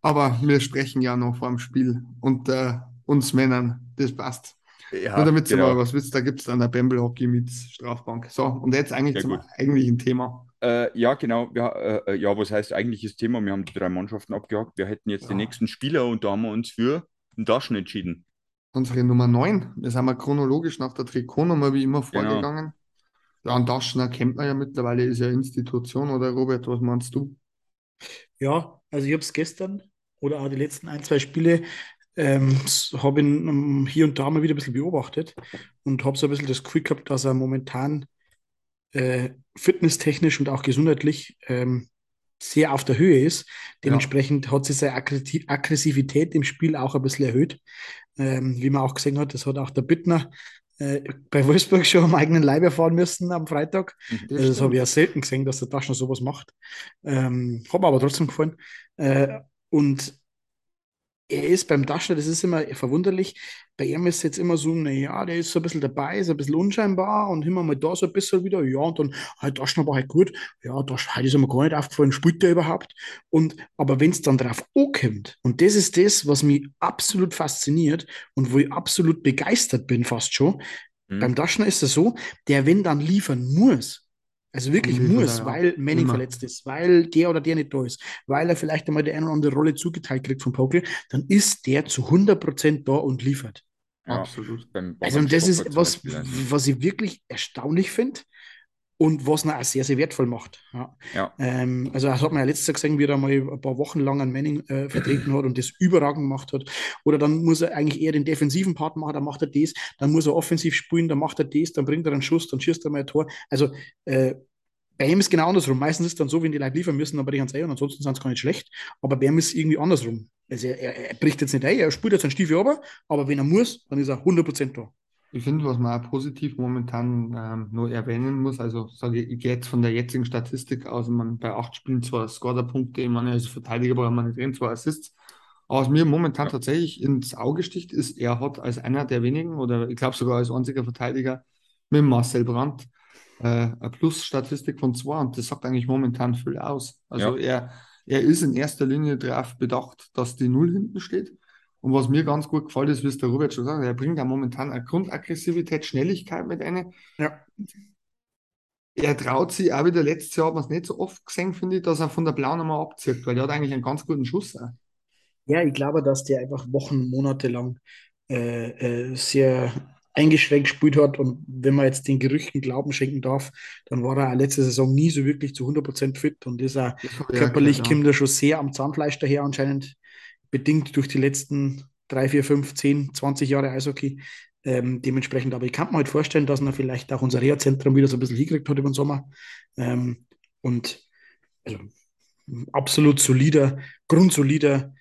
Speaker 3: Aber wir sprechen ja noch vor dem Spiel unter uns Männern, das passt. Ja, Nur damit genau. mal was wisst, da gibt es dann der Bamble Hockey mit Strafbank. So, und jetzt eigentlich ja, zum gut. eigentlichen Thema.
Speaker 1: Äh, ja, genau. Ja, äh, äh, ja, was heißt eigentliches Thema? Wir haben die drei Mannschaften abgehakt. Wir hätten jetzt ja. den nächsten Spieler und da haben wir uns für den Taschen entschieden.
Speaker 3: Unsere Nummer 9. Wir sind mal chronologisch nach der Trikotnummer wie immer genau. vorgegangen. Genau. Ja, und Taschner kennt man ja mittlerweile, ist ja Institution, oder Robert, was meinst du?
Speaker 2: Ja, also ich habe es gestern oder auch die letzten ein, zwei Spiele ähm, habe ihn um, hier und da mal wieder ein bisschen beobachtet und habe so ein bisschen das Gefühl gehabt, dass er momentan äh, fitnesstechnisch und auch gesundheitlich ähm, sehr auf der Höhe ist. Dementsprechend ja. hat sich seine Aggressivität im Spiel auch ein bisschen erhöht. Ähm, wie man auch gesehen hat, das hat auch der Bittner äh, bei Wolfsburg schon am eigenen Leib erfahren müssen am Freitag. Mhm. Das, also das habe ich ja selten gesehen, dass der Taschner sowas macht. Ähm, mir aber trotzdem gefallen. Äh, und er ist beim Daschner, das ist immer verwunderlich, bei ihm ist es jetzt immer so, naja, der ist so ein bisschen dabei, ist ein bisschen unscheinbar und immer mal da so ein bisschen wieder, ja, und dann, halt, Daschner war halt gut, ja, das halt ist mir gar nicht aufgefallen, spielt der überhaupt? Und, aber wenn es dann drauf ankommt, und das ist das, was mich absolut fasziniert und wo ich absolut begeistert bin, fast schon, mhm. beim Daschner ist es so, der, wenn dann liefern muss, also wirklich muss, ja. weil Manning Immer. verletzt ist, weil der oder der nicht da ist, weil er vielleicht einmal die eine oder andere Rolle zugeteilt kriegt von Pokel, dann ist der zu 100% da und liefert.
Speaker 3: Ja, Absolut.
Speaker 2: Also das ist was, was ich wirklich erstaunlich finde und was ihn auch sehr, sehr wertvoll macht. Ja. ja. Ähm, also das hat man ja letztes Jahr gesehen, wie er mal ein paar Wochen lang einen Manning äh, vertreten hat und das überragend gemacht hat. Oder dann muss er eigentlich eher den defensiven Part machen, dann macht er das, dann muss er offensiv spielen, dann macht er das, dann bringt er einen Schuss, dann schießt er mal ein Tor. Also äh, bei ihm ist genau andersrum. Meistens ist es dann so, wenn die Leute liefern müssen, aber die ganz eh und ansonsten sind es gar nicht schlecht. Aber bei ihm ist es irgendwie andersrum. Also er, er, er bricht jetzt nicht ein, er spielt jetzt einen Stiefel aber, aber wenn er muss, dann ist er 100% da.
Speaker 3: Ich finde, was man auch positiv momentan ähm, nur erwähnen muss, also sage ich, jetzt von der jetzigen Statistik aus, man bei acht Spielen zwar Scorer-Punkte, ich meine, als Verteidiger braucht man nicht drin, zwar Assists, aber was mir momentan ja. tatsächlich ins Auge sticht, ist, er hat als einer der wenigen oder ich glaube sogar als einziger Verteidiger mit Marcel Brandt äh, eine Plus-Statistik von zwei und das sagt eigentlich momentan viel aus. Also ja. er, er ist in erster Linie darauf bedacht, dass die Null hinten steht und was mir ganz gut gefällt, ist, wie es der Robert schon sagt, er bringt ja momentan eine Grundaggressivität, Schnelligkeit mit ein.
Speaker 2: Ja.
Speaker 3: Er traut sich, auch wieder letztes Jahr hat man es nicht so oft gesehen, finde ich, dass er von der Blauen einmal abzieht, weil der hat eigentlich einen ganz guten Schuss. Auch.
Speaker 2: Ja, ich glaube, dass der einfach Wochen, Monate lang äh, äh, sehr eingeschränkt gespielt hat. Und wenn man jetzt den Gerüchten Glauben schenken darf, dann war er letzte Saison nie so wirklich zu 100% fit und ist er körperlich ja, kommt er schon sehr am Zahnfleisch daher anscheinend bedingt durch die letzten drei, vier, fünf, zehn, 20 Jahre Eishockey. Ähm, dementsprechend, aber ich kann mir halt vorstellen, dass man vielleicht auch unser Reha-Zentrum wieder so ein bisschen hingekriegt hat über den Sommer. Ähm, und also, absolut solider, grundsolider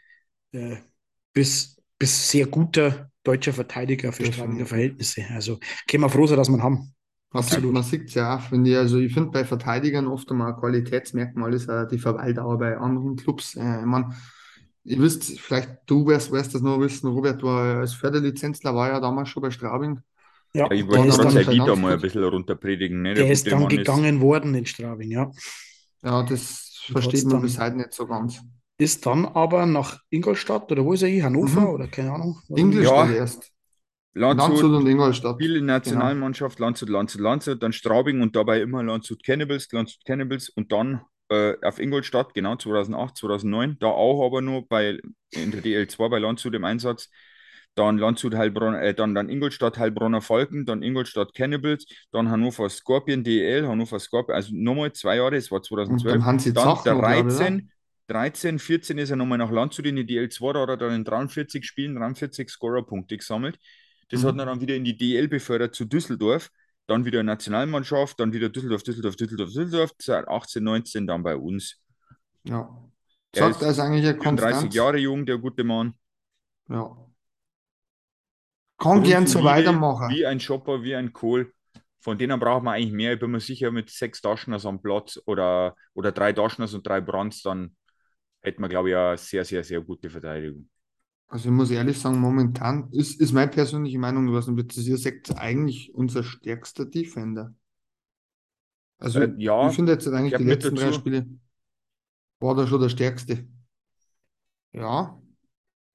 Speaker 2: äh, bis, bis sehr guter deutscher Verteidiger für Stradinger Verhältnisse. Also können wir froh sein, dass wir haben.
Speaker 3: Absolut. Man sieht es ja auch, finde ich. Also ich finde bei Verteidigern oft einmal ein Qualitätsmerkmal ist auch die Verweildauer bei anderen Clubs. Äh, ich meine, Ihr wisst, vielleicht du wirst, wirst das noch wissen, Robert war als Förderlizenzler, war ja damals schon bei Straubing.
Speaker 1: Ja, ich wollte gerade sein Lied mal ein bisschen runterpredigen.
Speaker 2: Ne? Der, der ist dann gegangen ist. worden in Straubing, ja.
Speaker 3: Ja, das versteht man bis heute nicht so ganz.
Speaker 2: Ist dann aber nach Ingolstadt oder wo ist er hier? Hannover mhm. oder keine Ahnung?
Speaker 3: Ingolstadt ja. erst.
Speaker 1: Landshut, Landshut und Ingolstadt. Spiel in Nationalmannschaft, genau. Landshut, Landshut, Landshut, dann Straubing und dabei immer Landshut Cannibals, Landshut Cannibals und dann äh, auf Ingolstadt, genau 2008, 2009, da auch aber nur bei, in der DL2 bei Landshut im Einsatz. Dann Landshut Heilbronn, äh, dann, dann Ingolstadt Heilbronner Falken, dann Ingolstadt Cannibals, dann Hannover Scorpion DL, Hannover Scorpion, also nochmal zwei Jahre, das war 2012. Und dann,
Speaker 3: haben sie
Speaker 1: dann 13, 13, 14 ist er nochmal nach Landshut in die DL2, da hat er dann in 43 Spielen 43 Scorerpunkte gesammelt. Das mhm. hat er dann wieder in die DL befördert zu Düsseldorf, dann wieder Nationalmannschaft, dann wieder Düsseldorf, Düsseldorf, Düsseldorf, Düsseldorf, 18, 19 dann bei uns.
Speaker 3: Ja. Sagt er ist eigentlich ein
Speaker 1: Konstanz. 30 Jahre jung, der gute Mann.
Speaker 3: Ja. Kann gern so weitermachen.
Speaker 1: Wie ein Shopper, wie ein Kohl. Von denen braucht man eigentlich mehr. Ich bin mir sicher, mit sechs Tascheners am Platz oder, oder drei Tascheners und drei Brands, dann hätten wir, glaube ich, eine sehr, sehr, sehr gute Verteidigung.
Speaker 3: Also ich muss ehrlich sagen, momentan ist, ist meine persönliche Meinung, was ihr sagt, eigentlich unser stärkster Defender. Also äh, ja, ich finde jetzt eigentlich die letzten drei Spiele war da schon der stärkste. Ja,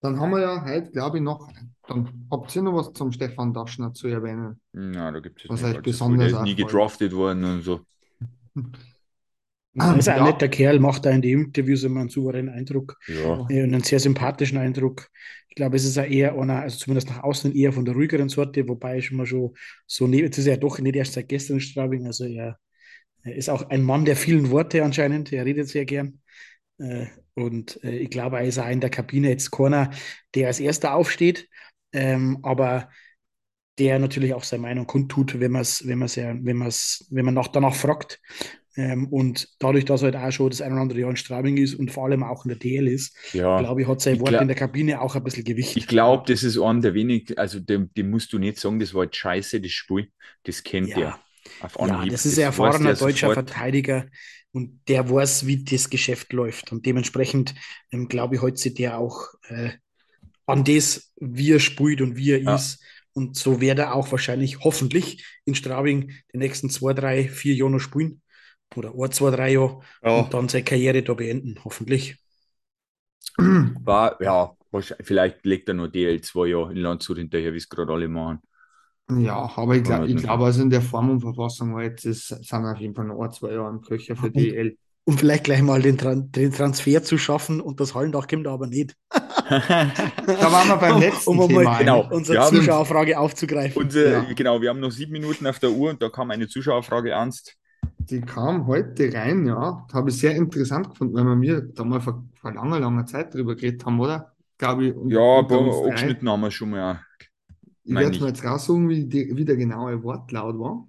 Speaker 3: dann haben wir ja heute, glaube ich, noch, dann habt ihr noch was zum Stefan Daschner zu erwähnen.
Speaker 1: Ja, da gibt es
Speaker 3: was euch besonders
Speaker 1: ist nie gedraftet worden und so. [LAUGHS]
Speaker 2: Er ist ein ja. netter Kerl, macht da in den Interviews immer einen souveränen Eindruck ja. Äh, und einen sehr sympathischen Eindruck. Ich glaube, es ist ja eher einer, also zumindest nach außen eher von der ruhigeren Sorte, wobei schon mal schon so, jetzt ist er ja doch nicht erst seit gestern in Straubing, also er, er ist auch ein Mann der vielen Worte anscheinend, er redet sehr gern. Äh, und äh, ich glaube, er ist auch in der Kabine jetzt Corner, der als erster aufsteht, ähm, aber der natürlich auch seine Meinung kundtut, wenn man es, wenn man es wenn man es, wenn man nach, danach fragt. Ähm, und dadurch, dass er halt auch schon das ein oder andere Jahr in Straubing ist und vor allem auch in der DL ist, ja, glaube ich, hat sein Wort glaub, in der Kabine auch ein bisschen Gewicht.
Speaker 1: Ich glaube, das ist einer der wenigen, also dem, dem, musst du nicht sagen, das war jetzt scheiße, das Spiel, das kennt ja. er.
Speaker 2: Auf Anhieb. Ja, das ist ein erfahrener deutscher sofort. Verteidiger und der weiß, wie das Geschäft läuft. Und dementsprechend ähm, glaube ich, heute sieht der auch äh, an das, wie er spielt und wie er ja. ist. Und so wird er auch wahrscheinlich, hoffentlich, in Straubing die nächsten zwei, drei, vier Jahre noch spielen. Oder ein, zwei, drei Jahre ja. und dann seine Karriere da beenden, hoffentlich. [CLEARS THROAT]
Speaker 1: War, ja, vielleicht legt er nur DL zwei Jahre in Landshut hinterher, wie es gerade alle machen.
Speaker 3: Ja, aber ich, glaub, ich glaube, also in der Form und Verfassung war jetzt, ist, sind auf jeden Fall noch ein, zwei Jahre im Köcher für die DL.
Speaker 2: Und vielleicht gleich mal den, den Transfer zu schaffen und das Hallendach kommt aber nicht.
Speaker 3: da waren wir beim [LAUGHS] letzten um, um Thema.
Speaker 2: Genau, unsere Zuschauerfrage aufzugreifen.
Speaker 1: Unsere, ja. Genau, wir haben noch sieben Minuten auf der Uhr und da kam eine Zuschauerfrage ernst.
Speaker 3: Die kam heute rein, ja. Habe ich sehr interessant gefunden, weil wir mir da mal vor, vor langer, langer Zeit drüber geredet haben, oder?
Speaker 1: Glaube ich. Ja, ein paar Abschnitten haben wir schon mal
Speaker 3: ich werde mal jetzt raussuchen, wie, die, wie der genaue Wortlaut war.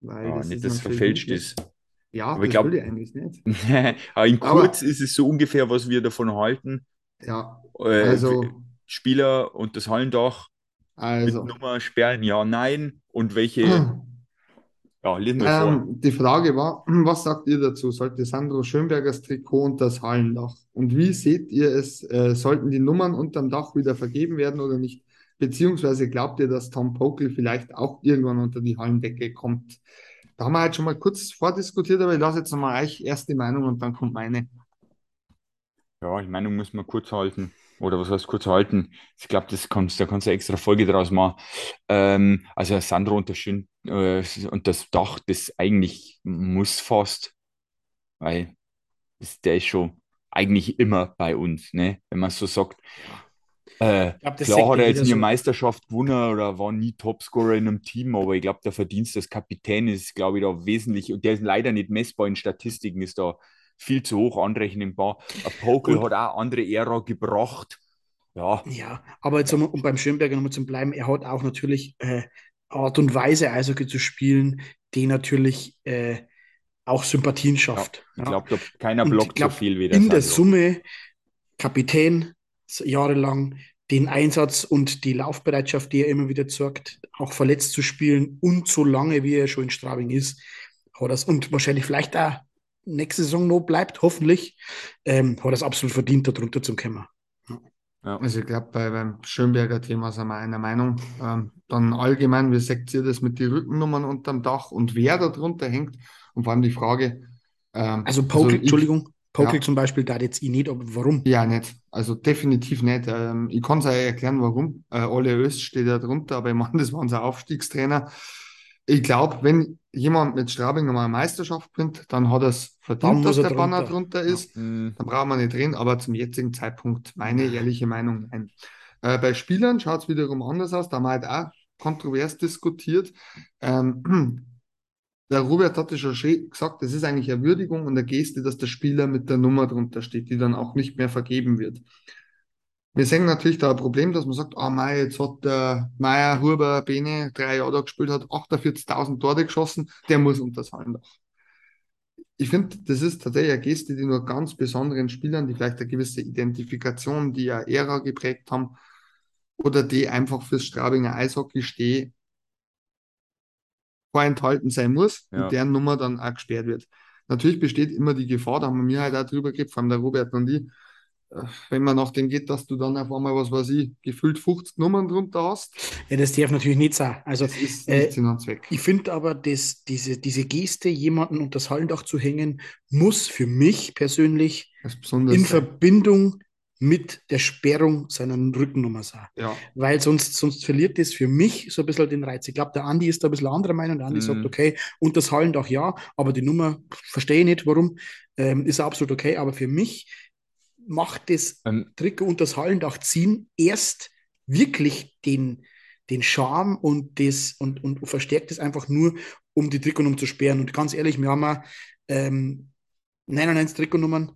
Speaker 1: Weil ja, das nicht, dass es verfälscht ist.
Speaker 3: Ja, aber das ich glaube, ich eigentlich nicht. [LAUGHS]
Speaker 1: aber in kurz aber, ist es so ungefähr, was wir davon halten.
Speaker 3: Ja,
Speaker 1: äh, also Spieler und das Hallendach also, mit Nummer sperren, ja, nein. Und welche. [CLEARS THROAT]
Speaker 3: ja, lesen wir ähm, vor. Die Frage war, [CLEARS THROAT] was sagt ihr dazu? Sollte Sandro Schönbergers Trikot und das Hallendach? Und wie seht ihr es? Äh, sollten die Nummern unterm Dach wieder vergeben werden oder nicht? Beziehungsweise glaubt ihr, dass Tom Pokel vielleicht auch irgendwann unter die Hallendecke kommt? Da haben wir halt schon mal kurz vordiskutiert, aber ich lasse jetzt nochmal euch erst die Meinung und dann kommt meine.
Speaker 1: Ja, die Meinung muss man kurz halten. Oder was heißt kurz halten? Ich glaube, das kannst, da kannst du eine extra Folge draus machen. Ähm, also Sandro und äh, und das Dach, das eigentlich muss fast, weil das, der ist schon eigentlich immer bei uns, ne? wenn man so sagt. Äh, glaub, klar hat er jetzt nie so. Meisterschaft gewonnen oder war nie Topscorer in einem Team, aber ich glaube, der Verdienst des Kapitän ist, glaube ich, da wesentlich, und der ist leider nicht messbar in Statistiken, ist da viel zu hoch anrechenbar. Pokel hat auch andere Ära gebracht. Ja.
Speaker 2: ja, aber jetzt um, um beim Schönberger nochmal zu bleiben, er hat auch natürlich äh, Art und Weise, Eishockey zu spielen, die natürlich äh, auch Sympathien schafft.
Speaker 1: Ja, ich glaube, keiner blockt glaub, so viel wie
Speaker 2: der In der Summe Kapitän jahrelang, den Einsatz und die Laufbereitschaft, die er immer wieder zeigt, auch verletzt zu spielen und so lange, wie er schon in Straubing ist, hat das und wahrscheinlich vielleicht auch nächste Saison noch bleibt, hoffentlich, ähm, hat das absolut verdient, darunter zu kommen.
Speaker 3: Ja. Also ich glaube, bei, beim Schönberger Thema sind wir einer Meinung. Ähm, dann allgemein, wie seht ihr das mit den Rückennummern unterm Dach und wer da drunter hängt? Und vor allem die Frage.
Speaker 2: Ähm, also, Pokel, also ich, Entschuldigung, Pokel ja. zum Beispiel da jetzt ich nicht, aber warum?
Speaker 3: Ja, nicht. Also definitiv nicht. Ähm, ich kann es euch erklären, warum. Äh, Ole Öst steht da drunter, aber ich meine, das war unser Aufstiegstrainer. Ich glaube, wenn jemand mit Straubing nochmal eine Meisterschaft bringt, dann hat er es verdient, dass der drunter. Banner drunter ist. Ja. Mhm. Dann brauchen wir nicht reden, aber zum jetzigen Zeitpunkt meine ehrliche Meinung nein. Äh, bei Spielern schaut es wiederum anders aus. Da haben wir halt auch kontrovers diskutiert. Ähm, [CLEARS THROAT] der Robert hatte schon gesagt, das ist eigentlich eine Würdigung und eine Geste, dass der Spieler mit der Nummer drunter steht, die dann auch nicht mehr vergeben wird. Wir sehen natürlich da ein Problem, dass man sagt, ah, oh, Mei, jetzt hat der Meier Huber Bene drei Jahre da gespielt, hat 48.000 Tore geschossen, der muss unter das Hallendach. Ich finde, das ist tatsächlich eine Geste, die nur ganz besonderen Spielern, die vielleicht eine gewisse Identifikation, die eine Ära geprägt haben, oder die einfach fürs Straubinger Eishockey stehen, vorenthalten sein muss ja. und deren Nummer dann auch gesperrt wird. Natürlich besteht immer die Gefahr, da haben wir halt auch drüber geredet, vor allem der Robert und ich, wenn man nach dem geht, dass du dann auf einmal, was weiß ich, gefühlt 50 Nummern drunter hast.
Speaker 2: Ja, das darf natürlich nicht sein. Also, das ist äh, Zweck. Ich finde aber, dass diese, diese Geste, jemanden unter das Hallendach zu hängen, muss für mich persönlich in. Verbindung mit der Sperrung seiner Rückennummer sein. Ja. Weil sonst, sonst verliert das für mich so ein bisschen den Reiz. Ich glaube, der Andi ist da ein bisschen anderer Meinung. Der Andi mhm. sagt, okay, und das Hallendach ja, aber die Nummer verstehe ich nicht, warum. Ähm, ist absolut okay. Aber für mich macht das ähm, Trikot und das Hallendach ziehen erst wirklich den, den Charme und, das, und, und verstärkt es einfach nur, um die Trikotnummer zu sperren. Und ganz ehrlich, wir haben ja, ähm, 99 Trikotnummern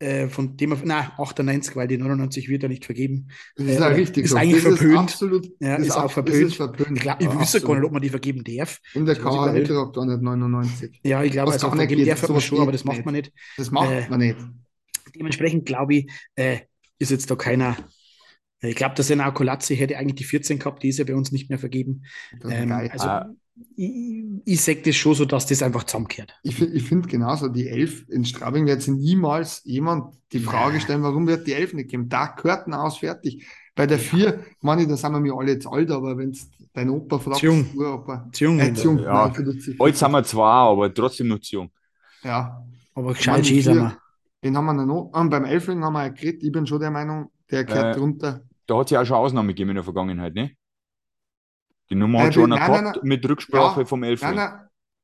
Speaker 2: äh, von dem auf, na, 98, weil die 99 wird ja nicht vergeben.
Speaker 3: Das ist äh, richtig.
Speaker 2: Ist so. eigentlich das verpönt. Ist absolut, ja, ist, ist auch verpönt. Ist verpönt. Ich, glaub, ich wüsste gar nicht, ob man die vergeben darf.
Speaker 3: In der KHL sagt auch nicht 99.
Speaker 2: Ja, ich glaube, also vergeben darf man schon, aber das macht man nicht.
Speaker 3: Das macht äh, man nicht.
Speaker 2: Dementsprechend glaube ich, äh, ist jetzt da keiner. Äh, ich glaube, dass der Kolazzi hätte eigentlich die 14 gehabt, die ist ja bei uns nicht mehr vergeben. Ähm, also ah. ich, ich sehe das schon so, dass das einfach zusammenkehrt.
Speaker 3: Ich, ich finde genauso, die Elf in Straubing wird sich niemals jemand die Frage stellen, warum wird die Elf nicht geben? Da gehört aus, fertig. Bei der 4, ja. meine ich, da sind wir mir alle jetzt alt, aber wenn es dein Opa fragt,
Speaker 2: jung.
Speaker 3: Uropa,
Speaker 1: jung, äh, jung ja. Nein, Alt sind wir zwar, aber trotzdem noch zu jung.
Speaker 3: Ja.
Speaker 2: Aber gescheit sind wir.
Speaker 3: Den haben wir noch. Und beim Elfling haben wir ja geredet. Ich bin schon der Meinung, der gehört äh, drunter.
Speaker 1: Da hat es ja auch schon Ausnahme gegeben in der Vergangenheit, ne? Die Nummer äh, hat schon nein, gehabt nein, nein, mit Rücksprache ja, vom Elfling.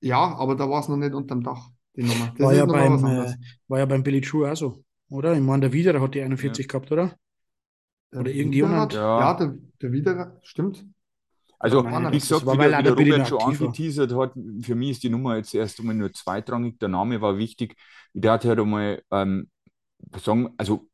Speaker 3: ja, aber da war es noch nicht unterm Dach, die Nummer.
Speaker 2: Das war, ja beim, äh, war ja beim Billy True auch so, oder? Ich meine, der Widerer hat die 41 ja. gehabt, oder?
Speaker 3: Der oder irgendjemand? Ja, ja der, der Widerer, stimmt.
Speaker 1: Also, wie gesagt, wie, der, wie der Robert schon angeteasert hat, für mich ist die Nummer jetzt erst einmal nur zweitrangig. Der Name war wichtig. Der hat halt einmal ähm, sagen, also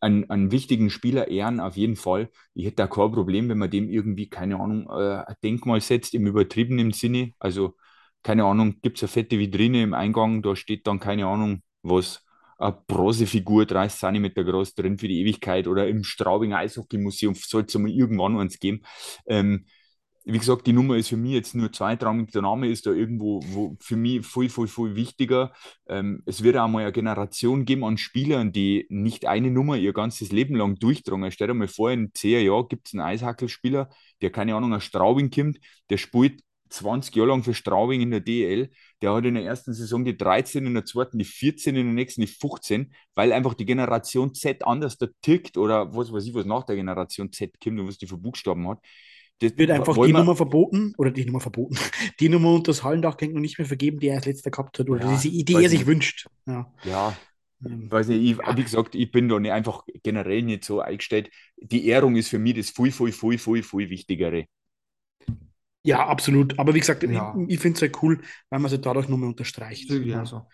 Speaker 1: einen, einen wichtigen Spieler ehren auf jeden Fall. Ich hätte da kein Problem, wenn man dem irgendwie, keine Ahnung, äh, ein Denkmal setzt im übertriebenen Sinne. Also, keine Ahnung, gibt es eine fette Vitrine im Eingang, da steht dann, keine Ahnung, was, eine Bronzefigur 30 cm groß drin für die Ewigkeit oder im Straubinger Eishockey-Museum soll es mal irgendwann eins geben. Ähm, wie gesagt, die Nummer ist für mich jetzt nur zweitrangig. Der Name ist da irgendwo wo für mich viel, viel, viel wichtiger. Ähm, es wird auch mal eine Generation geben an Spielern, die nicht eine Nummer ihr ganzes Leben lang durchdrungen. Stell dir mal vor, in zehn Jahren gibt es einen Eishackelspieler, der keine Ahnung aus Straubing kommt, der spielt 20 Jahre lang für Straubing in der DL. Der hat in der ersten Saison die 13, in der zweiten die 14, in der nächsten die 15, weil einfach die Generation Z anders da tickt oder was weiß ich, was nach der Generation Z kommt und was die für Buchstaben hat.
Speaker 2: Das wird einfach die Nummer verboten oder die Nummer verboten. [LAUGHS] Die Nummer unter das Hallendach noch nicht mehr vergeben, die er als letzter gehabt hat oder ja, diese Idee er sich nicht. wünscht.
Speaker 1: Ja. ja. Ähm, weiß nicht, ich, wie gesagt, ich bin da nicht einfach generell nicht so eingestellt. Die Ehrung ist für mich das viel, viel, viel, viel, viel Wichtigere.
Speaker 2: Ja, absolut. Aber wie gesagt, ja. ich, ich finde es halt cool, weil man es dadurch nochmal unterstreicht.
Speaker 3: Ja, also.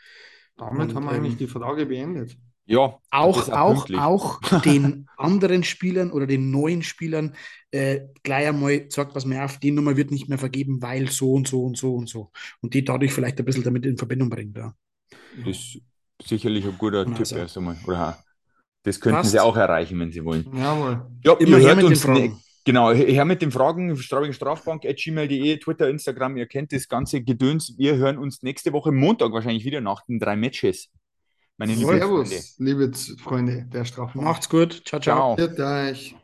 Speaker 3: Damit Und, haben wir ähm, eigentlich die Frage beendet.
Speaker 2: Ja, auch, auch, auch [LAUGHS] den anderen Spielern oder den neuen Spielern äh, gleich einmal sagt, was mir auf, die Nummer wird nicht mehr vergeben, weil so und so und so und so. Und die dadurch vielleicht ein bisschen damit in Verbindung bringt. Ja.
Speaker 1: Das ist sicherlich ein guter und Tipp also. erst einmal. Oder das könnten Passt. sie auch erreichen, wenn sie wollen.
Speaker 3: Jawohl.
Speaker 1: Ja, immer her mit den Fragen. Ne, genau, her mit den Fragen. Straubing Strafbank, gmail.de, Twitter, Instagram, ihr kennt das ganze Gedöns. Wir hören uns nächste Woche Montag wahrscheinlich wieder nach den drei Matches
Speaker 3: meine Servus, liebe Freunde der Strafe.
Speaker 2: Macht's gut. Ciao, ciao.
Speaker 3: ciao.